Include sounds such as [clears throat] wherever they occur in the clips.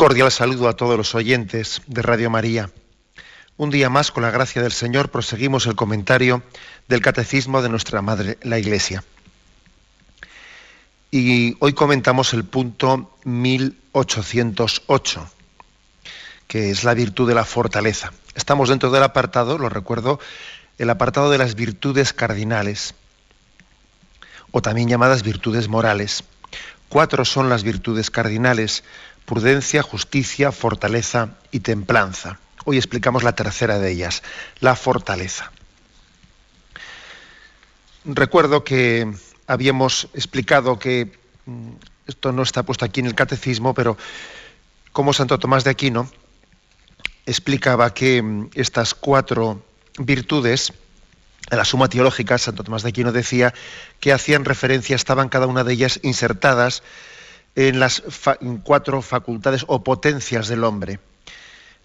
Cordial saludo a todos los oyentes de Radio María. Un día más, con la gracia del Señor, proseguimos el comentario del Catecismo de nuestra Madre, la Iglesia. Y hoy comentamos el punto 1808, que es la virtud de la fortaleza. Estamos dentro del apartado, lo recuerdo, el apartado de las virtudes cardinales, o también llamadas virtudes morales. Cuatro son las virtudes cardinales prudencia, justicia, fortaleza y templanza. Hoy explicamos la tercera de ellas, la fortaleza. Recuerdo que habíamos explicado que mm, esto no está puesto aquí en el catecismo, pero como Santo Tomás de Aquino explicaba que mm, estas cuatro virtudes, en la suma teológica, Santo Tomás de Aquino decía que hacían referencia, estaban cada una de ellas insertadas en las cuatro facultades o potencias del hombre.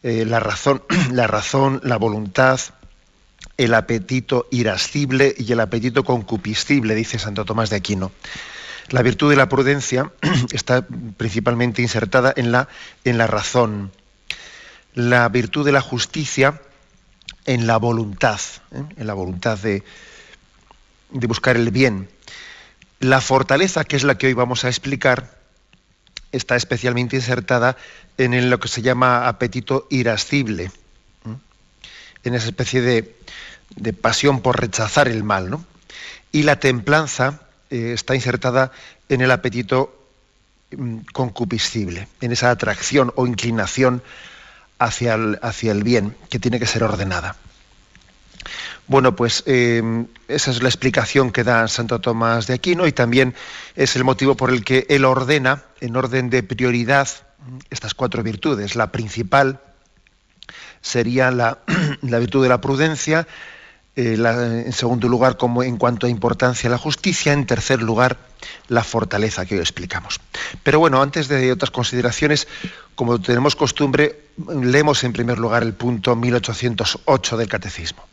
Eh, la, razón, [clears throat] la razón, la voluntad, el apetito irascible y el apetito concupiscible, dice Santo Tomás de Aquino. La virtud de la prudencia [clears throat] está principalmente insertada en la, en la razón. La virtud de la justicia en la voluntad, ¿eh? en la voluntad de, de buscar el bien. La fortaleza, que es la que hoy vamos a explicar, está especialmente insertada en lo que se llama apetito irascible, en esa especie de, pasión por rechazar el mal. ¿no? Y la templanza eh, está insertada en el apetito mm, concupiscible, en esa atracción o inclinación hacia hacia el bien, que tiene que ser ordenada. Bueno, pues em, esa es la explicación que da Santo Tomás de Aquino y también es el motivo por el que él ordena, en orden de prioridad, estas cuatro virtudes. La principal sería la, [clears throat] virtud de la prudencia, eh, en segundo lugar, como en cuanto a importancia, la justicia, en tercer lugar, la fortaleza que hoy explicamos. Pero bueno, antes de otras consideraciones, como tenemos costumbre, leemos en primer lugar el punto 1808 del Catecismo.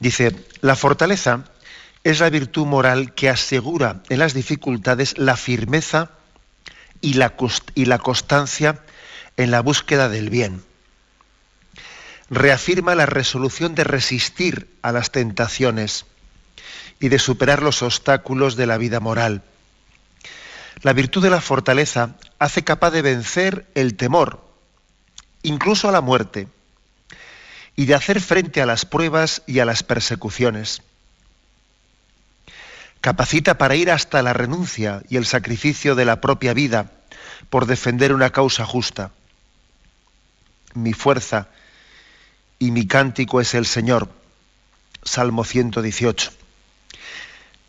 Dice, la fortaleza es la virtud moral que asegura en las dificultades la firmeza y la, y la constancia en la búsqueda del bien. Reafirma la resolución de resistir a las tentaciones y de superar los obstáculos de la vida moral. La virtud de la fortaleza hace capaz de vencer el temor, incluso a la muerte, y de hacer frente a las pruebas y a las persecuciones. Capacita para ir hasta la renuncia y el sacrificio de la propia vida por defender una causa justa. Mi fuerza y mi cántico es el Señor. Salmo 118.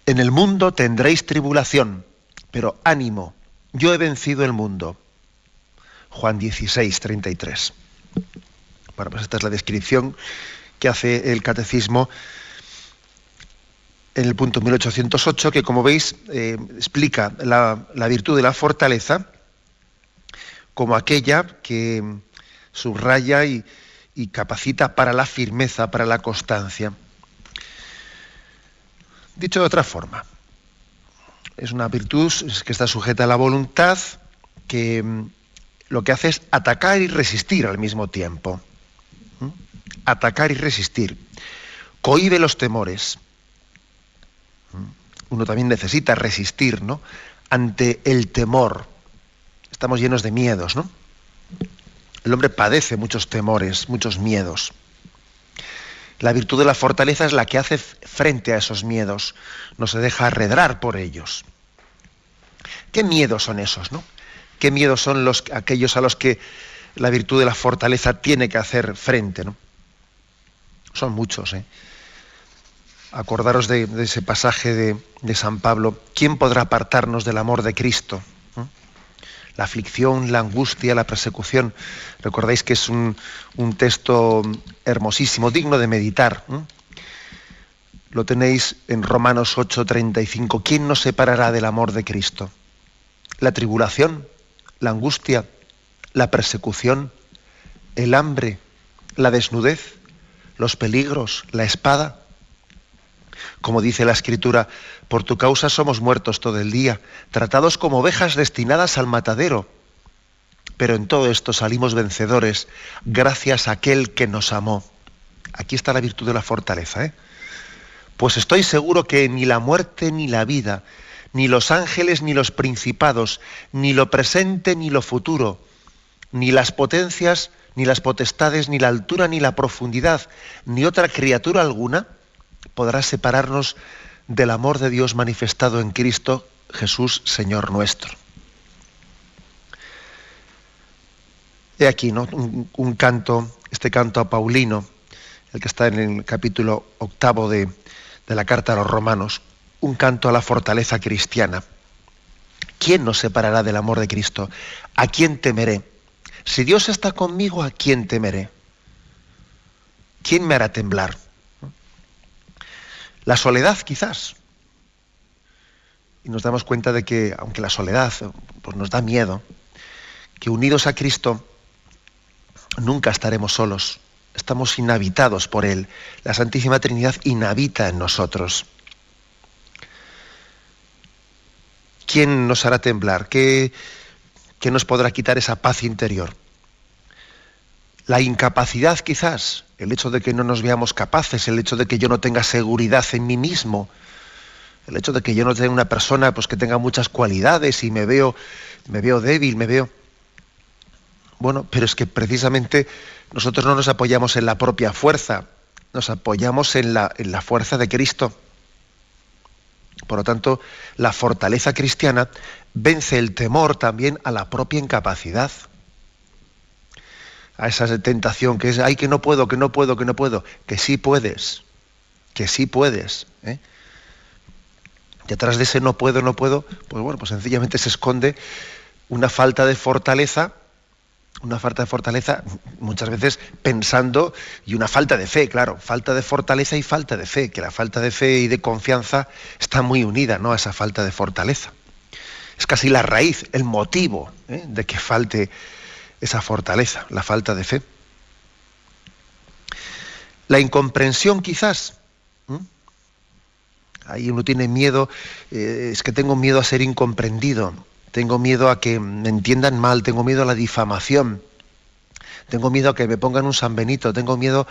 En el mundo tendréis tribulación, pero ánimo, yo he vencido el mundo. Juan 16, 33. Bueno, pues esta es la descripción que hace el catecismo en el punto 1808, que como veis eh, explica la, virtud de la fortaleza como aquella que subraya y, capacita para la firmeza, para la constancia. Dicho de otra forma, es una virtud que está sujeta a la voluntad, que mm, lo que hace es atacar y resistir al mismo tiempo atacar y resistir. Cohibe los temores. Uno también necesita resistir, ¿no? Ante el temor. Estamos llenos de miedos, ¿no? El hombre padece muchos temores, muchos miedos. La virtud de la fortaleza es la que hace frente a esos miedos, no se deja arredrar por ellos. ¿Qué miedos son esos, no? ¿Qué miedos son los, aquellos a los que la virtud de la fortaleza tiene que hacer frente. ¿no? Son muchos. ¿eh? Acordaros de, ese pasaje de, San Pablo. ¿Quién podrá apartarnos del amor de Cristo? La aflicción, la angustia, la persecución. Recordáis que es un, texto hermosísimo, digno de meditar. Lo tenéis en Romanos 8:35. ¿Quién nos separará del amor de Cristo? La tribulación, la angustia, la persecución, el hambre, la desnudez, los peligros, la espada. Como dice la Escritura, por tu causa somos muertos todo el día, tratados como ovejas destinadas al matadero. Pero en todo esto salimos vencedores gracias a aquel que nos amó. Aquí está la virtud de la fortaleza. ¿eh? Pues estoy seguro que ni la muerte ni la vida, ni los ángeles ni los principados, ni lo presente ni lo futuro, ni las potencias, ni las potestades, ni la altura, ni la profundidad, ni otra criatura alguna podrá separarnos del amor de Dios manifestado en Cristo Jesús, Señor nuestro. He aquí, ¿no? Un, canto, este canto a Paulino, el que está en el capítulo octavo de, de la carta a los romanos, un canto a la fortaleza cristiana. ¿Quién nos separará del amor de Cristo? ¿A quién temeré? Si Dios está conmigo, ¿a quién temeré? ¿Quién me hará temblar? La soledad, quizás. Y nos damos cuenta de que, aunque la soledad pues, nos da miedo, que unidos a Cristo nunca estaremos solos. Estamos inhabitados por Él. La Santísima Trinidad inhabita en nosotros. ¿Quién nos hará temblar? ¿Qué, ¿Qué nos podrá quitar esa paz interior? La incapacidad quizás, el hecho de que no nos veamos capaces, el hecho de que yo no tenga seguridad en mí mismo, el hecho de que yo no sea una persona pues, que tenga muchas cualidades y me veo, me veo débil, me veo... Bueno, pero es que precisamente nosotros no nos apoyamos en la propia fuerza, nos apoyamos en la, en la fuerza de Cristo. Por lo tanto, la fortaleza cristiana vence el temor también a la propia incapacidad. A esa tentación que es, ay, que no puedo, que no puedo, que no puedo. Que sí puedes, que sí puedes. ¿eh? Detrás de ese no puedo, no puedo, pues bueno, pues sencillamente se esconde una falta de fortaleza una falta de fortaleza, muchas veces pensando, y una falta de fe, claro, falta de fortaleza y falta de fe, que la falta de fe y de confianza está muy unida ¿no? a esa falta de fortaleza. Es casi la raíz, el motivo ¿eh? de que falte esa fortaleza, la falta de fe. La incomprensión quizás. Ahí uno tiene miedo, eh, es que tengo miedo a ser incomprendido tengo miedo a que me entiendan mal, tengo miedo a la difamación, tengo miedo a que me pongan un San Benito, tengo miedo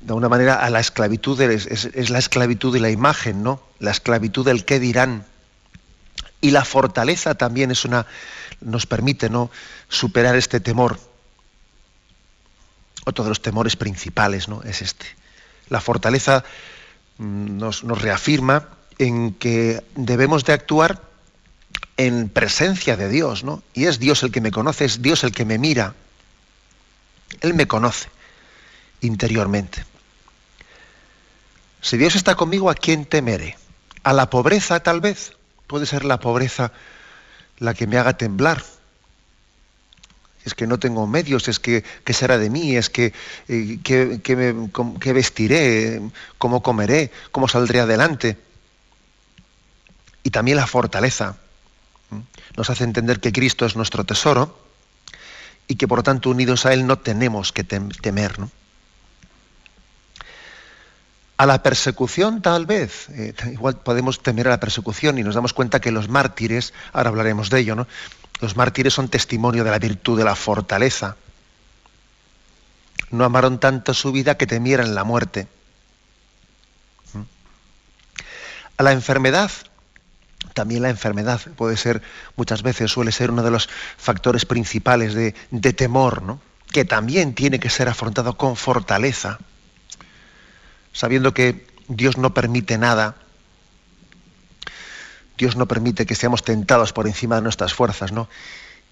de alguna manera a la esclavitud, es, la esclavitud de la imagen, ¿no? La esclavitud del qué dirán. Y la fortaleza también es una, nos permite ¿no? superar este temor. Otro de los temores principales ¿no? es este. La fortaleza mm, nos, nos reafirma en que debemos de actuar en presencia de Dios, ¿no? Y es Dios el que me conoce, es Dios el que me mira. Él me conoce interiormente. Si Dios está conmigo, ¿a quién temeré? ¿A la pobreza tal vez? Puede ser la pobreza la que me haga temblar. Es que no tengo medios, es que ¿qué será de mí? Es que eh, ¿qué, vestiré? ¿Cómo comeré? ¿Cómo saldré adelante? Y también la fortaleza nos hace entender que Cristo es nuestro tesoro y que por lo tanto unidos a Él no tenemos que temer. A la persecución tal vez, eh, igual podemos temer a la persecución y nos damos cuenta que los mártires, ahora hablaremos de ello, ¿no? los mártires son testimonio de la virtud de la fortaleza. No amaron tanto su vida que temieran la muerte. ¿Mm? A la enfermedad, también la enfermedad puede ser, muchas veces suele ser uno de los factores principales de, temor, ¿no? que también tiene que ser afrontado con fortaleza, sabiendo que Dios no permite nada, Dios no permite que seamos tentados por encima de nuestras fuerzas, ¿no?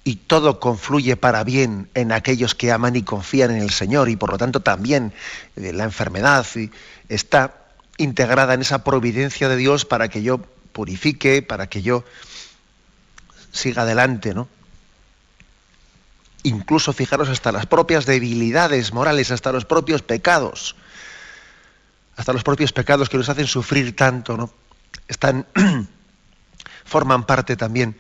y todo confluye para bien en aquellos que aman y confían en el Señor y por lo tanto también eh, la enfermedad está integrada en esa providencia de Dios para que yo purifique, para que yo siga adelante, ¿no? Incluso fijaros hasta las propias debilidades morales, hasta los propios pecados, hasta los propios pecados que nos hacen sufrir tanto, ¿no? Están [clears throat] forman parte también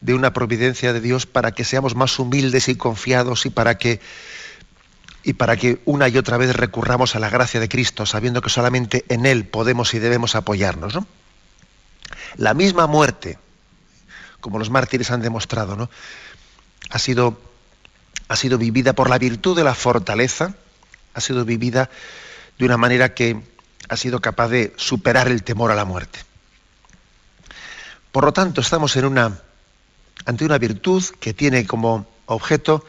de una providencia de Dios para que seamos más humildes y confiados y para que y para que una y otra vez recurramos a la gracia de Cristo, sabiendo que solamente en Él podemos y debemos apoyarnos. ¿no? La misma muerte, como los mártires han demostrado, ¿no? ha, sido, ha sido vivida por la virtud de la fortaleza, ha sido vivida de una manera que ha sido capaz de superar el temor a la muerte. Por lo tanto, estamos en una, ante una virtud que tiene como objeto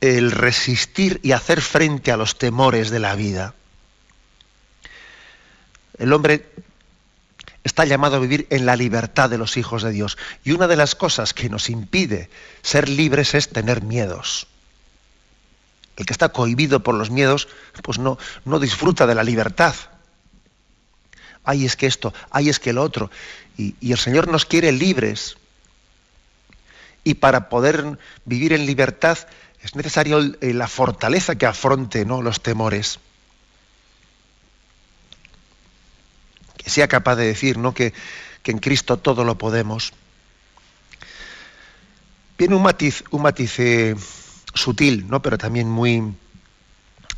el resistir y hacer frente a los temores de la vida. El hombre está llamado a vivir en la libertad de los hijos de Dios. Y una de las cosas que nos impide ser libres es tener miedos. El que está cohibido por los miedos, pues no, no disfruta de la libertad. Ay, es que esto, ay, es que lo otro. Y, el Señor nos quiere libres. Y para poder vivir en libertad es necesario eh, la fortaleza que afronte ¿no? los temores. Que sea capaz de decir ¿no? que, en Cristo todo lo podemos. Viene un matiz, un matiz sutil, ¿no? pero también muy,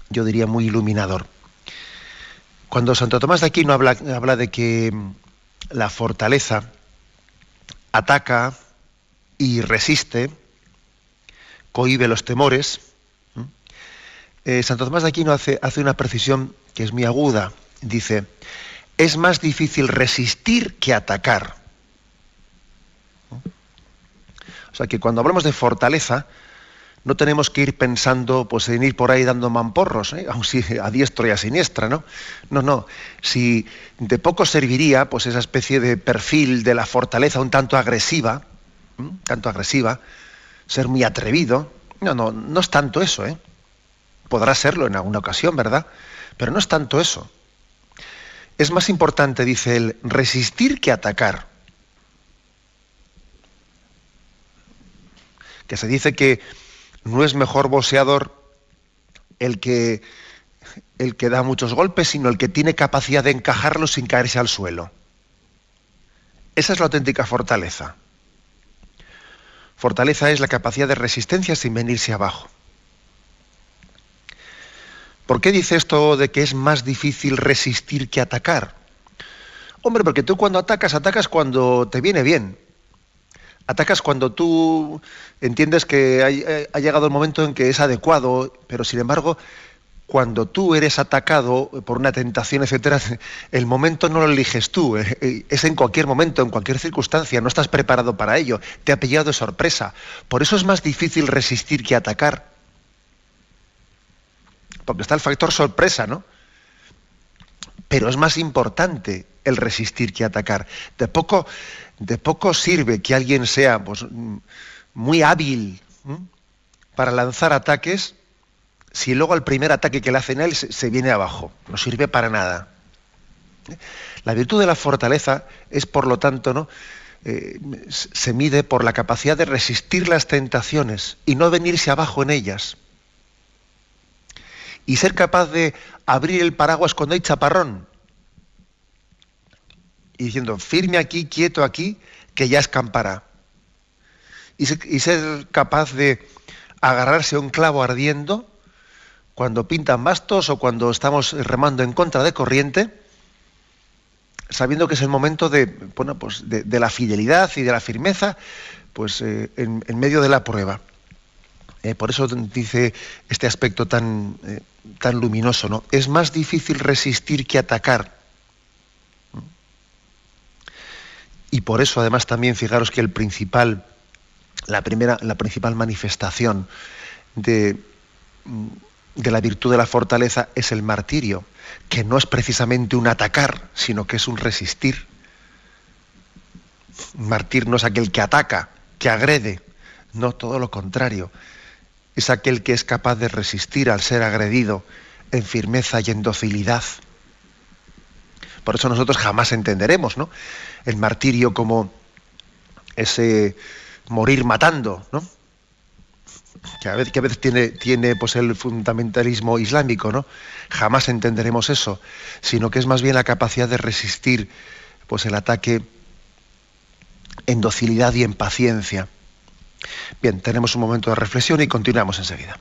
yo diría, muy iluminador. Cuando Santo Tomás de Aquino habla, de que la fortaleza ataca y resiste, cohibe los temores. Eh, Santo Tomás de Aquino hace, hace una precisión que es muy aguda. Dice, es más difícil resistir que atacar. O sea que cuando hablamos de fortaleza, no tenemos que ir pensando pues, en ir por ahí dando mamporros, ¿eh? [laughs] aun si a diestro y a siniestra, ¿no? No, no. Si de poco serviría pues, esa especie de perfil de la fortaleza un tanto agresiva, tanto agresiva, ser muy atrevido. No, no, no es tanto eso, ¿eh? Podrá serlo en alguna ocasión, ¿verdad? Pero no es tanto eso. Es más importante, dice él, resistir que atacar. Que se dice que no es mejor boxeador el que, el que da muchos golpes, sino el que tiene capacidad de encajarlos sin caerse al suelo. Esa es la auténtica fortaleza. Fortaleza es la capacidad de resistencia sin venirse abajo. ¿Por qué dice esto de que es más difícil resistir que atacar? Hombre, porque tú cuando atacas, atacas cuando te viene bien. Atacas cuando tú entiendes que eh, ha, llegado el momento en que es adecuado, pero sin embargo, cuando tú eres atacado por una tentación, etcétera, [laughs] el momento no lo eliges tú, eh, eh, es en cualquier momento, en cualquier circunstancia, no estás preparado para ello, te ha pillado de sorpresa. Por eso es más difícil resistir que atacar. Porque está el factor sorpresa, ¿no? Pero es más importante el resistir que atacar. De poco, de poco sirve que alguien sea pues, muy hábil para lanzar ataques si luego al primer ataque que le hacen a él se, viene abajo. No sirve para nada. La virtud de la fortaleza es, por lo tanto, ¿no? Eh, se mide por la capacidad de resistir las tentaciones y no venirse abajo en ellas. Y ser capaz de abrir el paraguas cuando hay chaparrón. Y diciendo, firme aquí, quieto aquí, que ya escampará. y ser capaz de agarrarse a un clavo ardiendo cuando pintan bastos o cuando estamos remando en contra de corriente, sabiendo que es el momento de, bueno, pues de, la fidelidad y de la firmeza, pues eh, en, medio de la prueba. Eh, por eso dice este aspecto tan, eh, tan luminoso, ¿no? Es más difícil resistir que atacar. Y por eso, además, también fijaros que el principal, la primera, la principal manifestación de de la virtud de la fortaleza es el martirio, que no es precisamente un atacar, sino que es un resistir. Martir no es aquel que ataca, que agrede, No, todo lo contrario. Es aquel que es capaz de resistir al ser agredido en firmeza y en docilidad. Por eso nosotros jamás entenderemos ¿no? El martirio como ese morir matando, ¿no? que a veces, que a veces tiene, tiene pues, el fundamentalismo islámico, ¿no? Jamás entenderemos eso, sino que es más bien la capacidad de resistir pues, el ataque en docilidad y en paciencia. Bien, tenemos un momento de reflexión y continuamos enseguida.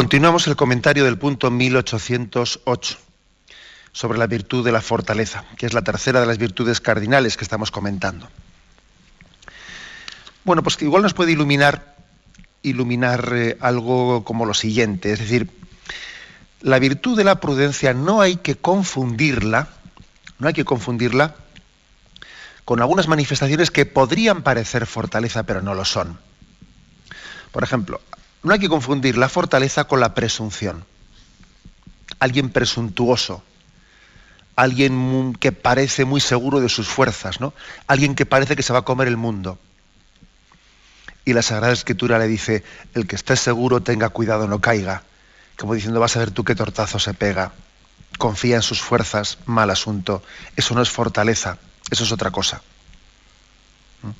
Continuamos el comentario del punto 1808 sobre la virtud de la fortaleza, que es la tercera de las virtudes cardinales que estamos comentando. Bueno, pues que igual nos puede iluminar, iluminar eh, algo como lo siguiente, es decir, la virtud de la prudencia no hay que confundirla, no hay que confundirla con algunas manifestaciones que podrían parecer fortaleza, pero no lo son. Por ejemplo, no hay que confundir la fortaleza con la presunción. Alguien presuntuoso, alguien que parece muy seguro de sus fuerzas, ¿no? Alguien que parece que se va a comer el mundo. Y la Sagrada Escritura le dice, el que esté seguro tenga cuidado, no caiga. Como diciendo, vas a ver tú qué tortazo se pega. Confía en sus fuerzas, mal asunto. Eso no es fortaleza, eso es otra cosa. ¿Mm?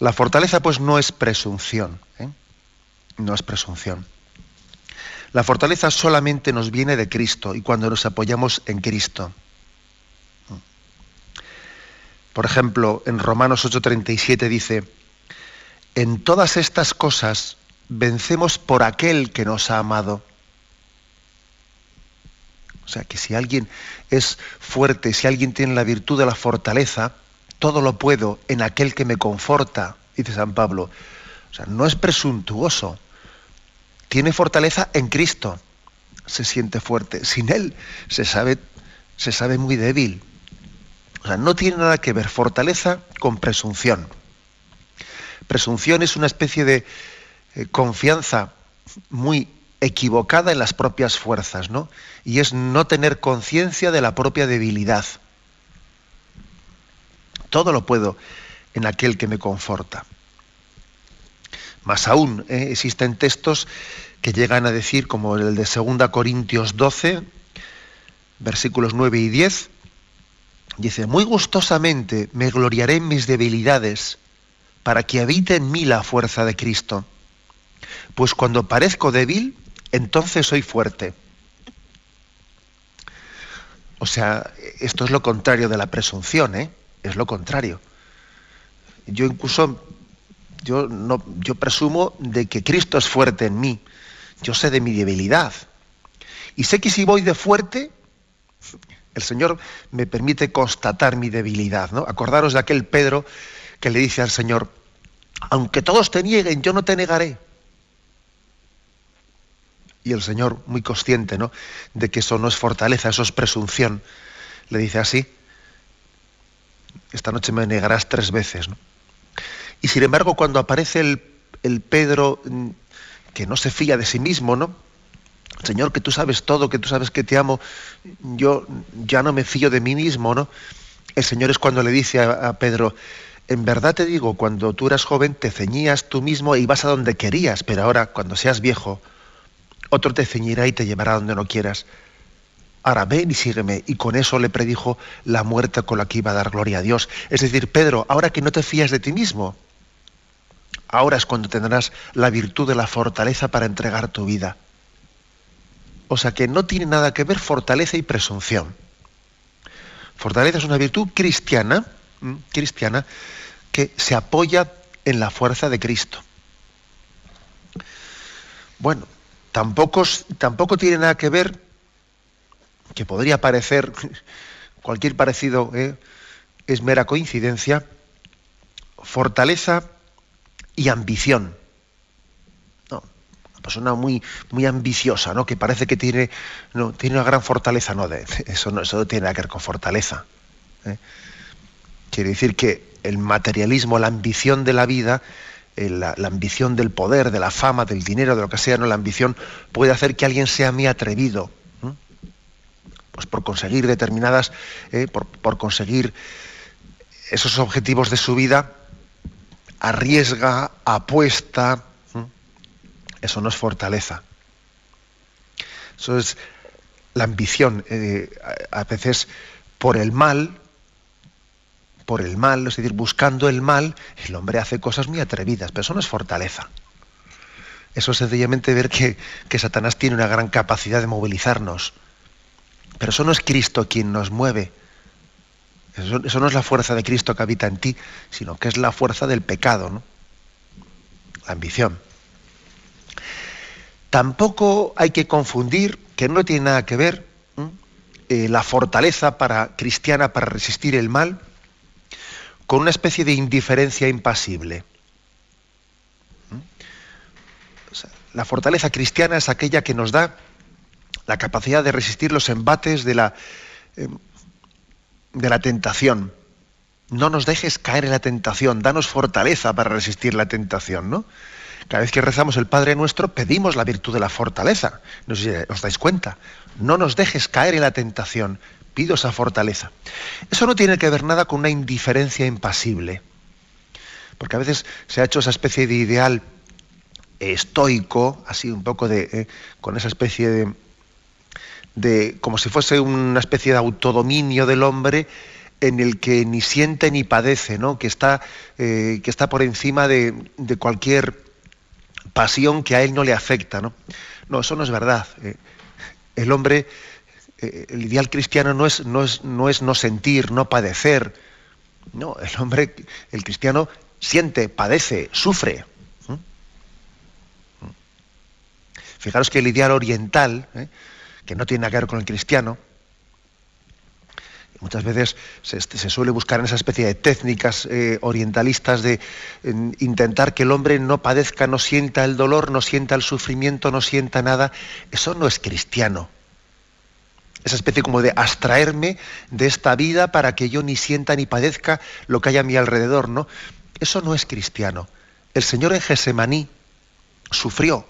La fortaleza pues no es presunción. ¿eh? No es presunción. La fortaleza solamente nos viene de Cristo y cuando nos apoyamos en Cristo. Por ejemplo, en Romanos 8:37 dice, en todas estas cosas vencemos por aquel que nos ha amado. O sea, que si alguien es fuerte, si alguien tiene la virtud de la fortaleza, todo lo puedo en aquel que me conforta, dice San Pablo. O sea, no es presuntuoso, tiene fortaleza en Cristo, se siente fuerte. Sin Él se sabe, se sabe muy débil. O sea, no tiene nada que ver fortaleza con presunción. Presunción es una especie de eh, confianza muy equivocada en las propias fuerzas, ¿no? Y es no tener conciencia de la propia debilidad. Todo lo puedo en aquel que me conforta. Más aún, ¿eh? existen textos que llegan a decir, como el de 2 Corintios 12, versículos 9 y 10, dice, muy gustosamente me gloriaré en mis debilidades, para que habite en mí la fuerza de Cristo. Pues cuando parezco débil, entonces soy fuerte. O sea, esto es lo contrario de la presunción, ¿eh? es lo contrario. Yo incluso, yo, presumo de que Cristo es fuerte en mí. Yo sé de mi debilidad. Y sé que si voy de fuerte, el Señor me permite constatar mi debilidad. ¿no? Acordaros de aquel Pedro que le dice al Señor, aunque todos te nieguen, yo no te negaré. Y el Señor, muy consciente ¿no? de que eso no es fortaleza, eso es presunción, le dice así, esta noche me negarás tres veces. Y sin embargo, cuando aparece el, Pedro mm, que no se fía de sí mismo, ¿no? Señor, que tú sabes todo, que tú sabes que te amo, yo ya no me fío de mí mismo, ¿no? El Señor es cuando le dice a, Pedro, en verdad te digo, cuando tú eras joven te ceñías tú mismo e ibas a donde querías, pero ahora, cuando seas viejo, otro te ceñirá y te llevará donde no quieras. Ahora ven y sígueme. Y con eso le predijo la muerte con la que iba a dar gloria a Dios. Es decir, Pedro, ahora que no te fías de ti mismo, ahora es cuando tendrás la virtud de la fortaleza para entregar tu vida. O sea que no tiene nada que ver fortaleza y presunción. Fortaleza es una virtud cristiana, cristiana, que se apoya en la fuerza de Cristo. Bueno, tampoco, tampoco tiene nada que ver, que podría parecer, [laughs] cualquier parecido ¿eh? es mera coincidencia, fortaleza y ambición. Una persona muy, muy ambiciosa, ¿no? que parece que tiene, tiene una gran fortaleza. No, [laughs] eso, no, eso no tiene nada que ver con fortaleza. ¿eh? Quiere decir que el materialismo, la ambición de la vida, eh, la, ambición del poder, de la fama, del dinero, de lo que sea, no la ambición puede hacer que alguien sea muy atrevido, pues por conseguir determinadas, eh, por, por, conseguir esos objetivos de su vida, arriesga, apuesta, eso no es fortaleza. Eso es la ambición, a veces por el mal, por el mal, es decir, buscando el mal, el hombre hace cosas muy atrevidas, pero eso no es fortaleza. Eso es sencillamente ver que, que Satanás tiene una gran capacidad de movilizarnos. Pero eso no es Cristo quien nos mueve. Eso, no es la fuerza de Cristo que habita en ti, sino que es la fuerza del pecado, ¿no? la ambición. Tampoco hay que confundir, que no tiene nada que ver, eh, la fortaleza para, cristiana para resistir el mal con una especie de indiferencia impasible. La fortaleza cristiana es aquella que nos da la capacidad de resistir los embates de la, eh, de la tentación. No nos dejes caer en la tentación, danos fortaleza para resistir la tentación, ¿no? Cada vez que rezamos el Padre Nuestro, pedimos la virtud de la fortaleza. No sé si os dais cuenta. No nos dejes caer en la tentación, pido esa fortaleza. Eso no tiene que ver nada con una indiferencia impasible, porque a veces se ha hecho esa especie de ideal estoico, así un poco de, eh, con esa especie de, de, como si fuese una especie de autodominio del hombre en el que ni siente ni padece, ¿no? que, está, eh, que está por encima de, cualquier pasión que a él no le afecta. No, no eso no es verdad. Eh, el hombre eh, el ideal cristiano no es, no es, no es no sentir, no padecer. No, el hombre, el cristiano siente, padece, sufre. Fijaros que el ideal oriental. Que no tiene nada que ver con el cristiano, muchas veces se, suele buscar en esa especie de técnicas eh, orientalistas de en, intentar que el hombre no padezca, no sienta el dolor, no sienta el sufrimiento, no sienta nada. Eso no es cristiano esa especie como de abstraerme de esta vida para que yo ni sienta ni padezca lo que hay a mi alrededor, ¿no? Eso no es cristiano. El Señor en Gesemaní sufrió,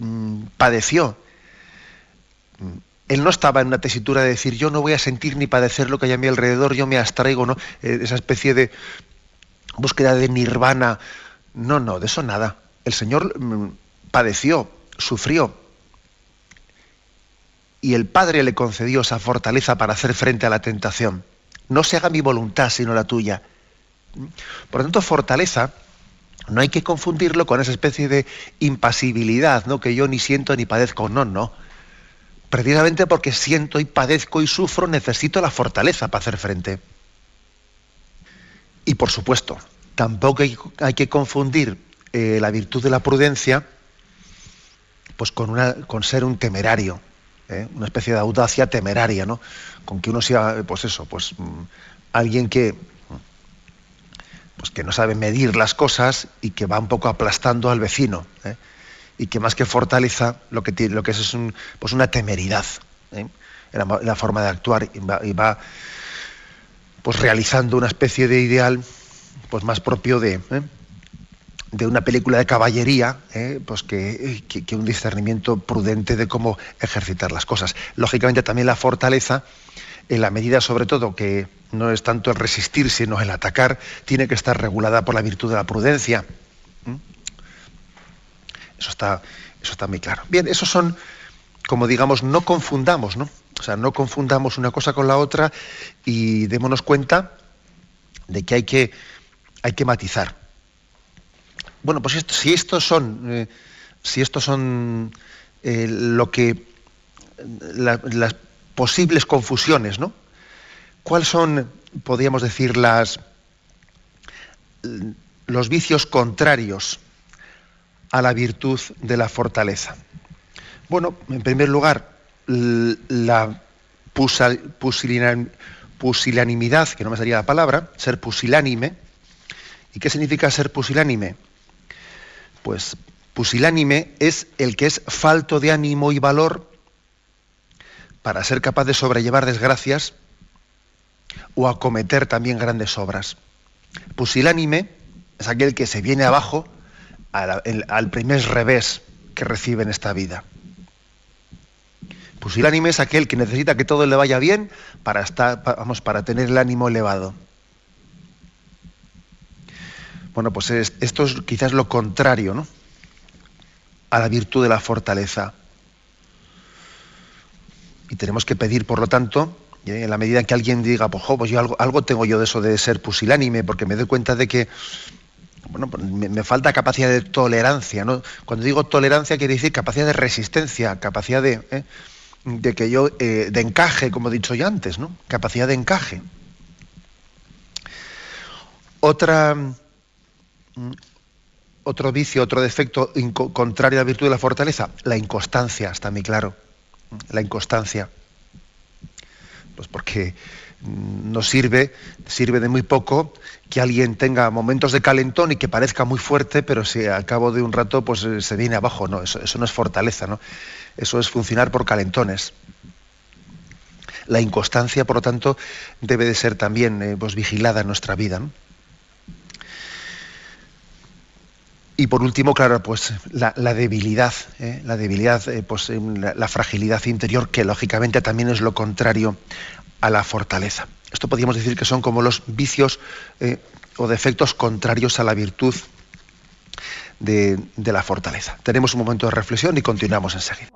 mmm, padeció. Él no estaba en una tesitura de decir yo no voy a sentir ni padecer lo que hay a mi alrededor, yo me abstraigo, ¿no? Eh, esa especie de búsqueda de nirvana. No, no, de eso nada. El Señor mmm, padeció, sufrió, y el Padre le concedió esa fortaleza para hacer frente a la tentación. No se haga mi voluntad sino la tuya. Por lo tanto, fortaleza no hay que confundirlo con esa especie de impasibilidad, ¿no? que yo ni siento ni padezco. No, no. Precisamente porque siento y padezco y sufro, necesito la fortaleza para hacer frente. Y por supuesto, tampoco hay, que confundir eh, la virtud de la prudencia pues con, una, con ser un temerario, ¿eh? una especie de audacia temeraria, ¿no? Con que uno sea, pues eso, pues mm, alguien que, pues que no sabe medir las cosas y que va un poco aplastando al vecino, ¿eh? Y que más que fortaleza lo que, es es pues una temeridad en la, forma de actuar y va, pues realizando una especie de ideal pues más propio de, ¿eh? una película de caballería, ¿eh? pues que, un discernimiento prudente de cómo ejercitar las cosas. Lógicamente también la fortaleza, en la medida sobre todo que no es tanto el resistir, sino el atacar, tiene que estar regulada por la virtud de la prudencia. Eso está, eso está muy claro. Bien, esos son, como digamos, no confundamos, ¿no? O sea, no confundamos una cosa con la otra y démonos cuenta de que hay que, hay que matizar. Bueno, pues si estos son, eh, si estos son eh, lo que las posibles confusiones, ¿no? ¿Cuáles son, podríamos decir, las los vicios contrarios a la virtud de la fortaleza? Bueno, en primer lugar, la pusilanimidad, que no me salía la palabra, ser pusilánime. ¿Y qué significa ser pusilánime? Pues pusilánime es el que es falto de ánimo y valor para ser capaz de sobrellevar desgracias o acometer también grandes obras. Pusilánime es aquel que se viene abajo al, primer revés que recibe en esta vida. Pusilánime es aquel que necesita que todo le vaya bien para, estar, vamos, para tener el ánimo elevado. Bueno, pues esto es quizás lo contrario, ¿no? A la virtud de la fortaleza. Y tenemos que pedir, por lo tanto, ¿eh? en la medida que alguien diga, pues, pues yo algo, algo, tengo yo de eso de ser pusilánime, porque me doy cuenta de que bueno, pues me, falta capacidad de tolerancia. Cuando digo tolerancia quiere decir capacidad de resistencia, capacidad de, ¿eh? de que yo, eh, de encaje, como he dicho ya antes, ¿no? Capacidad de encaje. Otra, mm, otro vicio, otro defecto contrario a la virtud de la fortaleza, la inconstancia, está muy claro. La inconstancia. Pues porque mm, nos sirve, sirve de muy poco que alguien tenga momentos de calentón y que parezca muy fuerte, pero si al cabo de un rato pues eh, se viene abajo, no, eso, eso no es fortaleza, ¿no? Eso es funcionar por calentones. La inconstancia, por lo tanto, debe de ser también eh, pues, vigilada en nuestra vida. Y por último, claro, pues la, debilidad, la debilidad, eh, pues la, fragilidad interior, que lógicamente también es lo contrario a la fortaleza. Esto podríamos decir que son como los vicios o defectos contrarios a la virtud de, de la fortaleza. Tenemos un momento de reflexión y continuamos enseguida.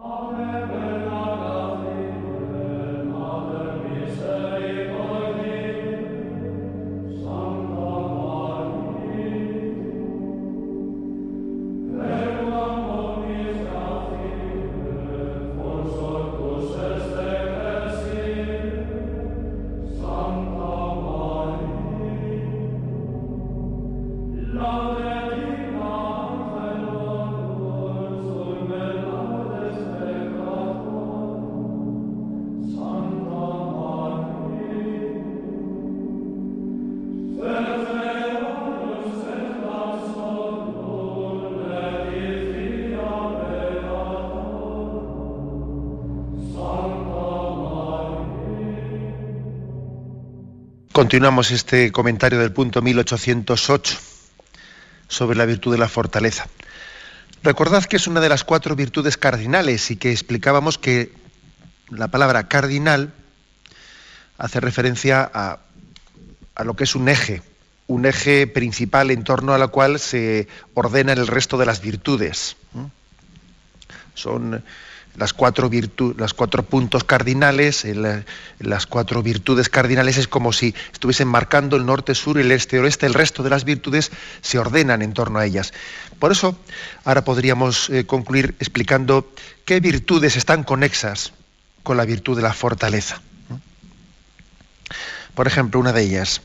Continuamos este comentario del punto 1808 sobre la virtud de la fortaleza. Recordad que es una de las cuatro virtudes cardinales y que explicábamos que la palabra cardinal hace referencia a, lo que es un eje, un eje principal en torno a la cual se ordenan el resto de las virtudes. Son las cuatro, las cuatro puntos cardinales, las cuatro virtudes cardinales es como si estuviesen marcando el norte, sur, el este, oeste, el resto de las virtudes se ordenan en torno a ellas. Por eso, ahora podríamos eh, concluir explicando qué virtudes están conexas con la virtud de la fortaleza. Por ejemplo, una de ellas,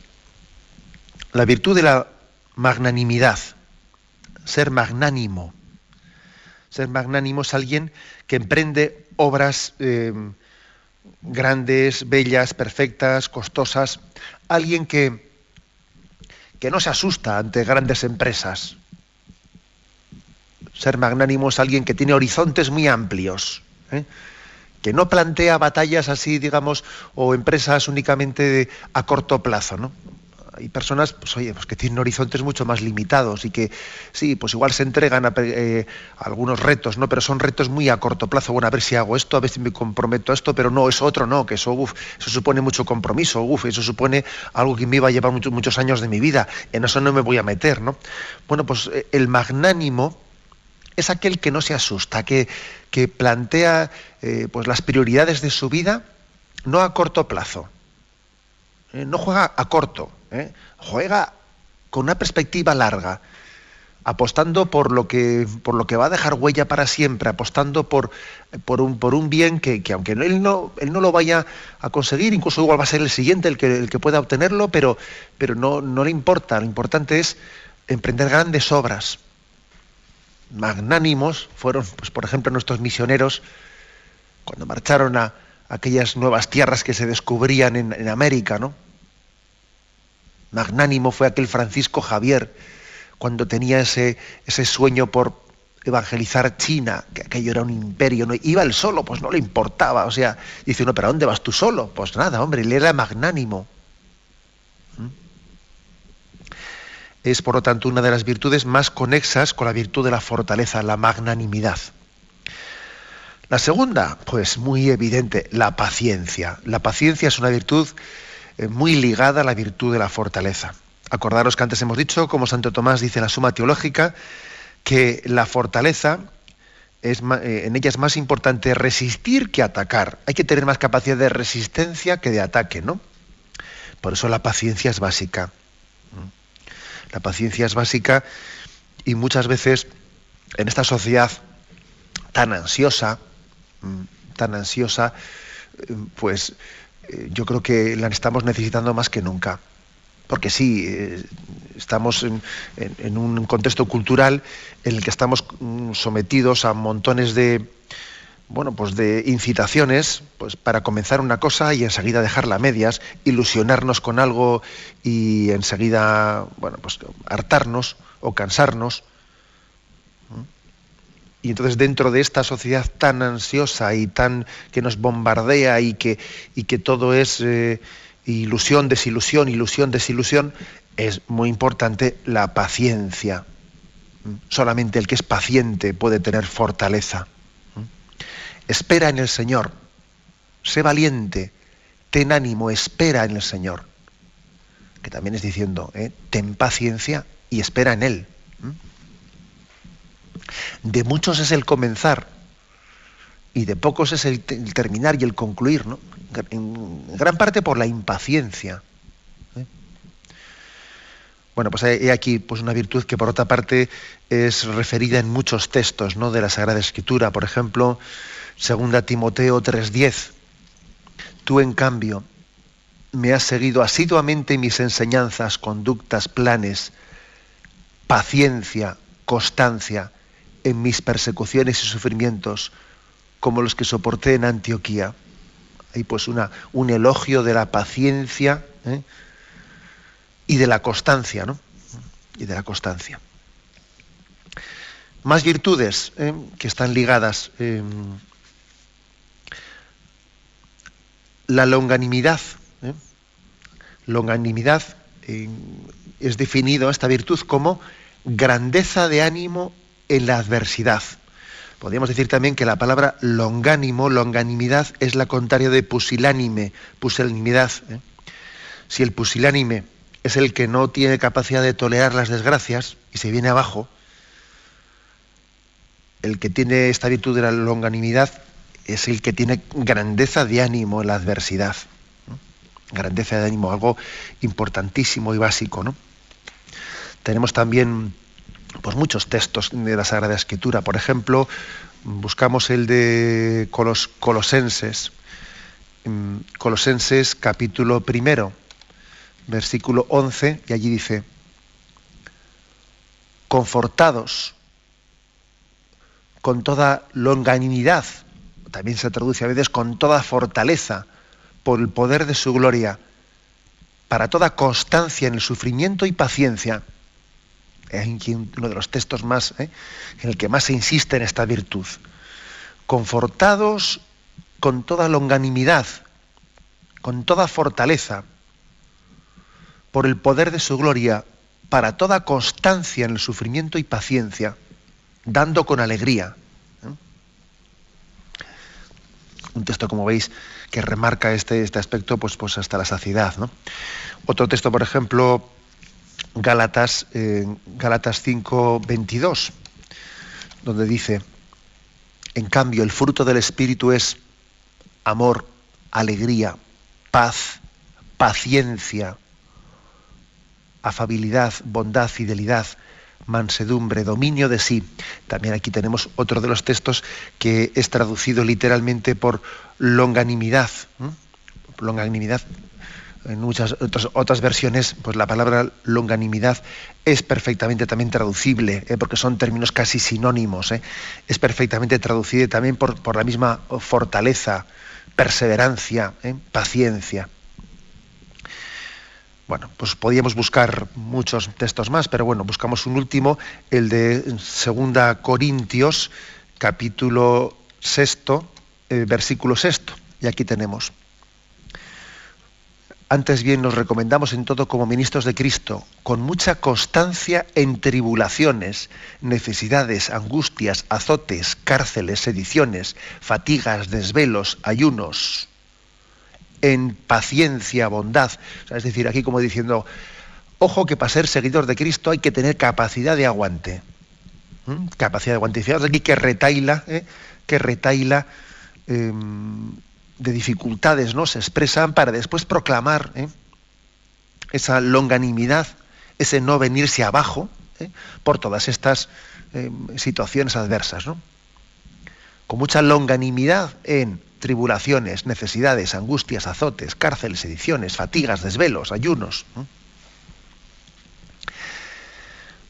La virtud de la magnanimidad, ser magnánimo. Ser magnánimo es alguien que emprende obras eh, grandes, bellas, perfectas, costosas. Alguien que, que no se asusta ante grandes empresas. Ser magnánimo es alguien que tiene horizontes muy amplios. ¿eh? que no plantea batallas así, digamos, o empresas únicamente a corto plazo, ¿no? Hay personas, pues oye, pues que tienen horizontes mucho más limitados y que sí, pues igual se entregan a, eh, algunos retos, ¿no? Pero son retos muy a corto plazo. Bueno, a ver si hago esto, a ver si me comprometo a esto, pero no, es otro no, que eso, uf, eso supone mucho compromiso, uf, eso supone algo que me iba a llevar muchos, muchos años de mi vida. En eso no me voy a meter, ¿no? Bueno, pues eh, el magnánimo es aquel que no se asusta, que, que plantea eh, pues las prioridades de su vida no a corto plazo. no juega a corto, ¿eh? juega con una perspectiva larga, apostando por lo que, por lo que va a dejar huella para siempre, apostando por, por, un, por un bien que, aunque él no, él no lo vaya a conseguir, incluso igual va a ser el siguiente el que, el que pueda obtenerlo, pero, pero no, no le importa. Lo importante es emprender grandes obras. Magnánimos fueron, pues, por ejemplo, nuestros misioneros cuando marcharon a, aquellas nuevas tierras que se descubrían en, en América, ¿no? Magnánimo fue aquel Francisco Javier cuando tenía ese, ese sueño por evangelizar China, que aquello era un imperio, ¿no? iba él solo, pues no le importaba, o sea, dice uno, pero ¿a dónde vas tú solo? Pues nada, hombre, él era magnánimo. ¿Mm? Es, por lo tanto, una de las virtudes más conexas con la virtud de la fortaleza, la magnanimidad. La segunda, pues muy evidente, la paciencia. La paciencia es una virtud muy ligada a la virtud de la fortaleza. Acordaros que antes hemos dicho, como Santo Tomás dice en la Suma Teológica, que la fortaleza eh, en ella es más importante resistir que atacar. Hay que tener más capacidad de resistencia que de ataque, ¿no? Por eso la paciencia es básica. La paciencia es básica y muchas veces en esta sociedad tan ansiosa, tan ansiosa, eh, pues eh, yo creo que la estamos necesitando más que nunca. Porque sí, eh, estamos en, un contexto cultural en el que estamos mm, sometidos a montones de, bueno, pues de incitaciones pues para comenzar una cosa y enseguida dejarla a medias, ilusionarnos con algo y enseguida, bueno, pues hartarnos o cansarnos. Y entonces dentro de esta sociedad tan ansiosa y tan que nos bombardea y que, y que todo es eh, ilusión, desilusión, ilusión, desilusión, es muy importante la paciencia. Solamente el que es paciente puede tener fortaleza. Espera en el Señor. Sé valiente. Ten ánimo. Espera en el Señor. Que también es diciendo, ¿eh? ten paciencia y espera en Él. De muchos es el comenzar y de pocos es el, terminar y el concluir, ¿no? En gran parte por la impaciencia. ¿eh? Bueno, pues hay aquí pues una virtud que por otra parte es referida en muchos textos ¿no? de la Sagrada Escritura. Por ejemplo, 2 Timoteo 3:10. Tú, en cambio, me has seguido asiduamente mis enseñanzas, conductas, planes, paciencia, constancia, en mis persecuciones y sufrimientos, como los que soporté en Antioquía. Hay pues una, un elogio de la paciencia ¿eh? y de la constancia, ¿no? Y de la constancia. Más virtudes ¿eh? que están ligadas. Eh, la longanimidad. Longanimidad es definido esta virtud como grandeza de ánimo en la adversidad. Podríamos decir también que la palabra longánimo, longanimidad, es la contraria de pusilánime, pusilanimidad. ¿eh? Si el pusilánime es el que no tiene capacidad de tolerar las desgracias y se viene abajo, el que tiene esta virtud de la longanimidad es el que tiene grandeza de ánimo en la adversidad. Grandeza de ánimo, algo importantísimo y básico. ¿no? Tenemos también pues muchos textos de la Sagrada Escritura. Por ejemplo, buscamos el de Colosenses, Colosenses capítulo primero, versículo 11, y allí dice, confortados con toda longanimidad, también se traduce a veces con toda fortaleza, por el poder de su gloria, para toda constancia en el sufrimiento y paciencia. Uno de los textos más, ¿eh? en el que más se insiste en esta virtud. Confortados con toda longanimidad, con toda fortaleza, por el poder de su gloria, para toda constancia en el sufrimiento y paciencia, dando con alegría. ¿eh? Un texto, como veis, que remarca este, este aspecto pues, pues hasta la saciedad. Otro texto, por ejemplo, Gálatas, eh, Gálatas 5, 22, donde dice, en cambio, el fruto del Espíritu es amor, alegría, paz, paciencia, afabilidad, bondad, fidelidad, mansedumbre, dominio de sí. También aquí tenemos otro de los textos que es traducido literalmente por longanimidad. Longanimidad. En muchas otras, versiones, pues la palabra longanimidad es perfectamente también traducible, ¿eh? porque son términos casi sinónimos. ¿eh? Es perfectamente traducido también por, la misma fortaleza, perseverancia, ¿eh? paciencia. Bueno, pues podíamos buscar muchos textos más, pero bueno, buscamos un último, el de Segunda Corintios, capítulo sexto, versículo sexto. Y aquí tenemos. Antes bien nos recomendamos en todo como ministros de Cristo, con mucha constancia en tribulaciones, necesidades, angustias, azotes, cárceles, sediciones, fatigas, desvelos, ayunos en paciencia, bondad. es decir, aquí como diciendo, ojo que para ser seguidor de Cristo hay que tener capacidad de aguante. ¿Mm? Capacidad de aguante. Fijaos aquí que retaila, ¿eh? que retaila em, de dificultades, ¿no? Se expresan para después proclamar ¿eh? esa longanimidad, ese no venirse abajo ¿eh? por todas estas em, situaciones adversas, ¿no? Con mucha longanimidad en tribulaciones, necesidades, angustias, azotes, cárceles, ediciones, fatigas, desvelos, ayunos.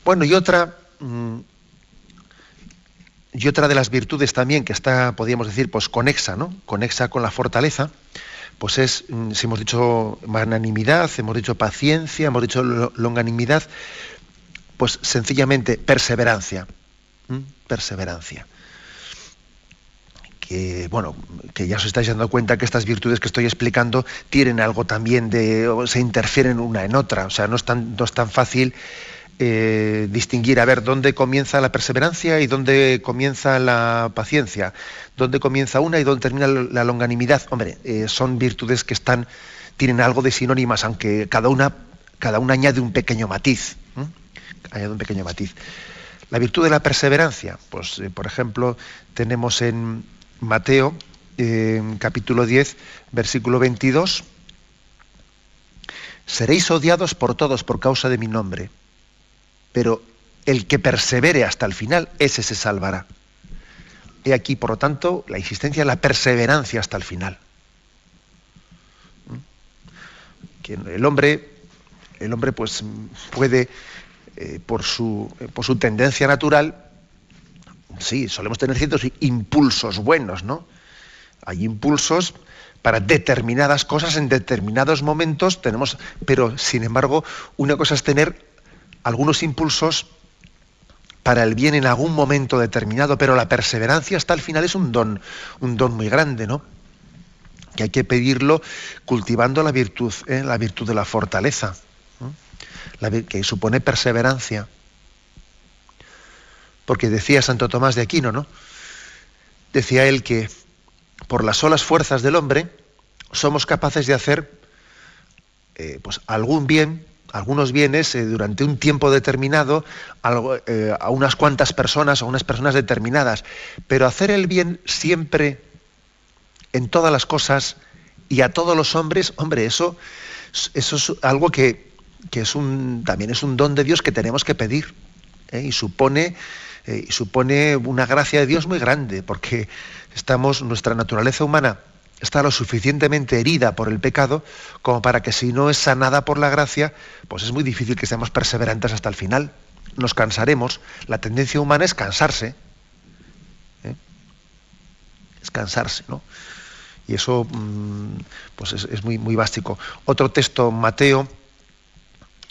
Bueno, y otra, mm, y otra de las virtudes también que está, podríamos decir, pues conexa, ¿no? Conexa con la fortaleza, pues es, mm, si hemos dicho magnanimidad, hemos dicho paciencia, hemos dicho longanimidad, pues sencillamente perseverancia. Perseverancia que bueno, que ya os estáis dando cuenta que estas virtudes que estoy explicando tienen algo también de, se interfieren una en otra, o sea, no es tan, no es tan fácil eh, distinguir, a ver, dónde comienza la perseverancia y dónde comienza la paciencia, dónde comienza una y dónde termina la longanimidad. Hombre, eh, son virtudes que están, tienen algo de sinónimas, aunque cada una, cada una añade un pequeño matiz. Añade un pequeño matiz. La virtud de la perseverancia, pues, eh, por ejemplo, tenemos en, Mateo, capítulo 10, versículo 22. Seréis odiados por todos por causa de mi nombre, pero el que persevere hasta el final, ese se salvará. He aquí, por lo tanto, la insistencia la perseverancia hasta el final. Que el hombre, el hombre pues puede, eh, por, su, eh, por su tendencia natural, sí, solemos tener ciertos impulsos buenos, ¿no? Hay impulsos para determinadas cosas en determinados momentos, tenemos, pero sin embargo, una cosa es tener algunos impulsos para el bien en algún momento determinado, pero la perseverancia hasta el final es un don, un don muy grande, ¿no? Que hay que pedirlo cultivando la virtud, ¿eh? la virtud de la fortaleza, que supone perseverancia. Porque decía Santo Tomás de Aquino, ¿no? Decía él que por las solas fuerzas del hombre somos capaces de hacer eh, pues algún bien, algunos bienes eh, durante un tiempo determinado eh, a unas cuantas personas, a unas personas determinadas. Pero hacer el bien siempre, en todas las cosas y a todos los hombres, hombre, eso, eso es algo que, que es un, también es un don de Dios que tenemos que pedir. y supone eh, y supone una gracia de Dios muy grande, porque estamos, nuestra naturaleza humana está lo suficientemente herida por el pecado como para que si no es sanada por la gracia, pues es muy difícil que seamos perseverantes hasta el final. Nos cansaremos. La tendencia humana es cansarse. ¿eh? Es cansarse, ¿no? Y eso mm, pues es, muy, muy básico. Otro texto, Mateo,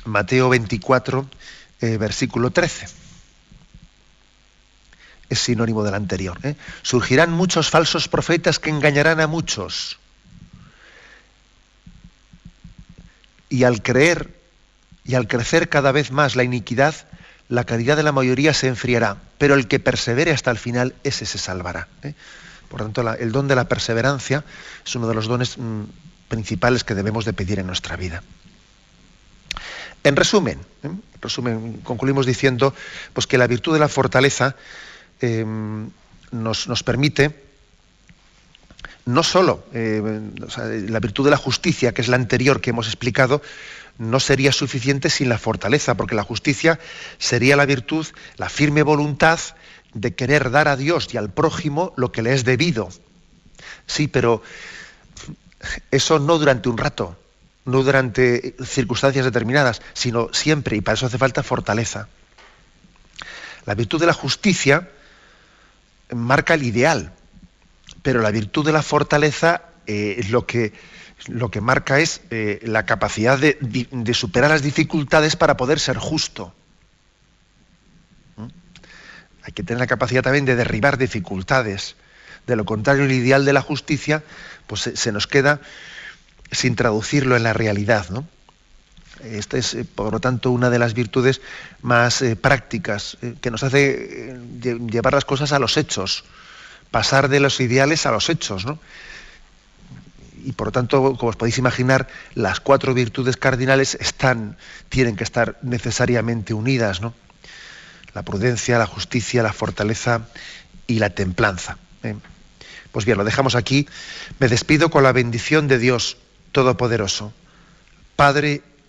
Mateo 24, eh, versículo 13 es sinónimo del anterior. ¿eh? Surgirán muchos falsos profetas que engañarán a muchos. Y al creer y al crecer cada vez más la iniquidad, la caridad de la mayoría se enfriará, pero el que persevere hasta el final, ese se salvará. ¿eh? Por tanto, el don de la perseverancia es uno de los dones mm, principales que debemos de pedir en nuestra vida. En resumen, ¿eh? resumen, concluimos diciendo pues, que la virtud de la fortaleza Em, nos, permite no solo eh, la virtud de la justicia, que es la anterior que hemos explicado, no sería suficiente sin la fortaleza, porque la justicia sería la virtud, la firme voluntad de querer dar a Dios y al prójimo lo que le es debido. Sí, pero eso no durante un rato, no durante circunstancias determinadas, sino siempre, y para eso hace falta fortaleza. La virtud de la justicia marca el ideal, pero la virtud de la fortaleza eh, lo, que, lo que marca es eh, la capacidad de, superar las dificultades para poder ser justo. ¿Mm? Hay que tener la capacidad también de derribar dificultades. De lo contrario, el ideal de la justicia pues, se, nos queda sin traducirlo en la realidad. ¿no? Esta es, eh, por lo tanto, una de las virtudes más eh, prácticas, eh, que nos hace llevar las cosas a los hechos, pasar de los ideales a los hechos. ¿no? Y por lo tanto, como os podéis imaginar, las cuatro virtudes cardinales están, tienen que estar necesariamente unidas. ¿no? La prudencia, la justicia, la fortaleza y la templanza. Pues bien, lo dejamos aquí. Me despido con la bendición de Dios Todopoderoso, Padre,